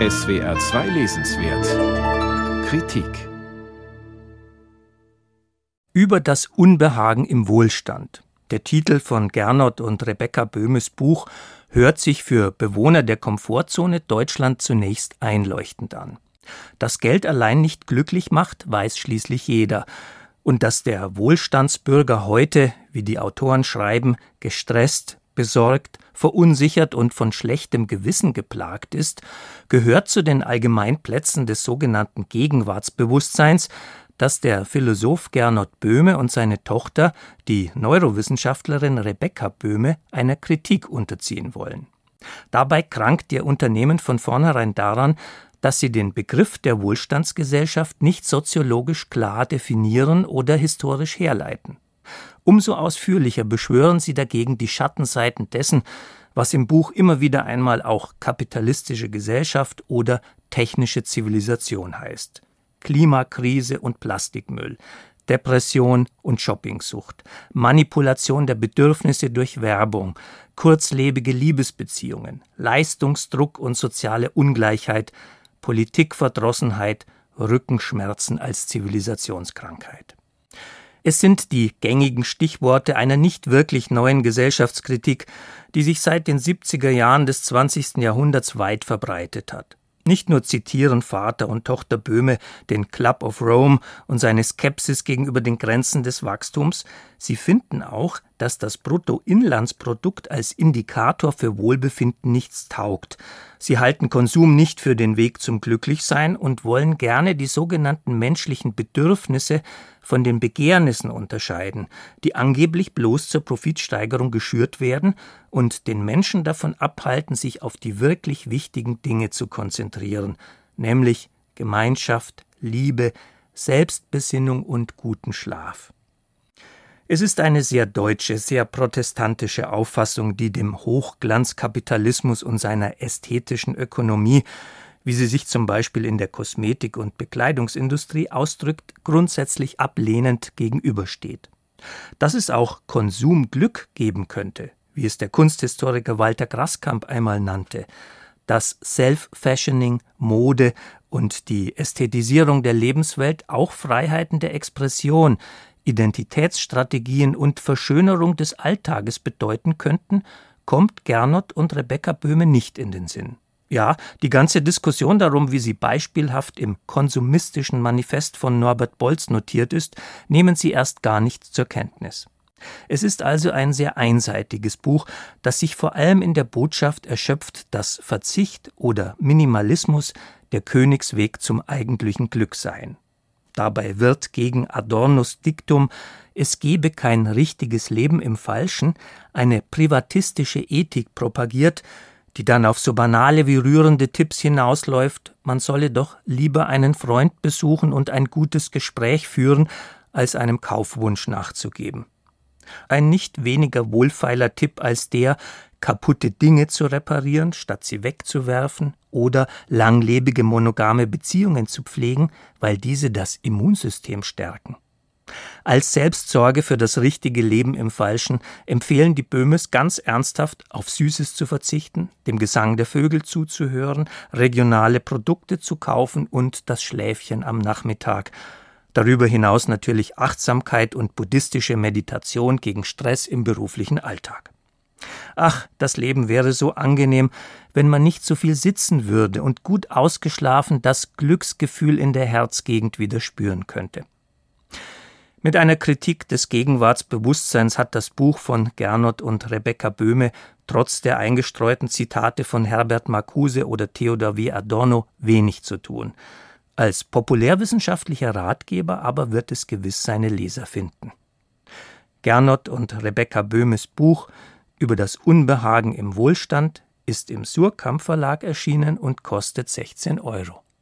SWR 2 Lesenswert Kritik Über das Unbehagen im Wohlstand. Der Titel von Gernot und Rebecca Böhmes Buch hört sich für Bewohner der Komfortzone Deutschland zunächst einleuchtend an. Dass Geld allein nicht glücklich macht, weiß schließlich jeder. Und dass der Wohlstandsbürger heute, wie die Autoren schreiben, gestresst, besorgt, verunsichert und von schlechtem Gewissen geplagt ist, gehört zu den Allgemeinplätzen des sogenannten Gegenwartsbewusstseins, das der Philosoph Gernot Böhme und seine Tochter, die Neurowissenschaftlerin Rebecca Böhme, einer Kritik unterziehen wollen. Dabei krankt ihr Unternehmen von vornherein daran, dass sie den Begriff der Wohlstandsgesellschaft nicht soziologisch klar definieren oder historisch herleiten. Umso ausführlicher beschwören sie dagegen die Schattenseiten dessen, was im Buch immer wieder einmal auch kapitalistische Gesellschaft oder technische Zivilisation heißt. Klimakrise und Plastikmüll, Depression und Shoppingsucht, Manipulation der Bedürfnisse durch Werbung, kurzlebige Liebesbeziehungen, Leistungsdruck und soziale Ungleichheit, Politikverdrossenheit, Rückenschmerzen als Zivilisationskrankheit. Es sind die gängigen Stichworte einer nicht wirklich neuen Gesellschaftskritik, die sich seit den 70er Jahren des 20. Jahrhunderts weit verbreitet hat. Nicht nur zitieren Vater und Tochter Böhme den Club of Rome und seine Skepsis gegenüber den Grenzen des Wachstums, sie finden auch, dass das Bruttoinlandsprodukt als Indikator für Wohlbefinden nichts taugt. Sie halten Konsum nicht für den Weg zum Glücklichsein und wollen gerne die sogenannten menschlichen Bedürfnisse von den Begehrnissen unterscheiden, die angeblich bloß zur Profitsteigerung geschürt werden und den Menschen davon abhalten, sich auf die wirklich wichtigen Dinge zu konzentrieren, nämlich Gemeinschaft, Liebe, Selbstbesinnung und guten Schlaf. Es ist eine sehr deutsche, sehr protestantische Auffassung, die dem Hochglanzkapitalismus und seiner ästhetischen Ökonomie wie sie sich zum Beispiel in der Kosmetik- und Bekleidungsindustrie ausdrückt, grundsätzlich ablehnend gegenübersteht. Dass es auch Konsumglück geben könnte, wie es der Kunsthistoriker Walter Graskamp einmal nannte, dass Self-Fashioning, Mode und die Ästhetisierung der Lebenswelt auch Freiheiten der Expression, Identitätsstrategien und Verschönerung des Alltages bedeuten könnten, kommt Gernot und Rebecca Böhme nicht in den Sinn. Ja, die ganze Diskussion darum, wie sie beispielhaft im konsumistischen Manifest von Norbert Bolz notiert ist, nehmen sie erst gar nicht zur Kenntnis. Es ist also ein sehr einseitiges Buch, das sich vor allem in der Botschaft erschöpft, dass Verzicht oder Minimalismus der Königsweg zum eigentlichen Glück seien. Dabei wird gegen Adornos Diktum es gebe kein richtiges Leben im Falschen eine privatistische Ethik propagiert, die dann auf so banale wie rührende Tipps hinausläuft, man solle doch lieber einen Freund besuchen und ein gutes Gespräch führen, als einem Kaufwunsch nachzugeben. Ein nicht weniger wohlfeiler Tipp als der, kaputte Dinge zu reparieren, statt sie wegzuwerfen, oder langlebige monogame Beziehungen zu pflegen, weil diese das Immunsystem stärken. Als Selbstsorge für das richtige Leben im Falschen empfehlen die Böhmes ganz ernsthaft, auf Süßes zu verzichten, dem Gesang der Vögel zuzuhören, regionale Produkte zu kaufen und das Schläfchen am Nachmittag. Darüber hinaus natürlich Achtsamkeit und buddhistische Meditation gegen Stress im beruflichen Alltag. Ach, das Leben wäre so angenehm, wenn man nicht so viel sitzen würde und gut ausgeschlafen das Glücksgefühl in der Herzgegend wieder spüren könnte. Mit einer Kritik des Gegenwartsbewusstseins hat das Buch von Gernot und Rebecca Böhme trotz der eingestreuten Zitate von Herbert Marcuse oder Theodor W. Adorno wenig zu tun. Als populärwissenschaftlicher Ratgeber aber wird es gewiss seine Leser finden. Gernot und Rebecca Böhmes Buch über das Unbehagen im Wohlstand ist im Surkamp Verlag erschienen und kostet 16 Euro.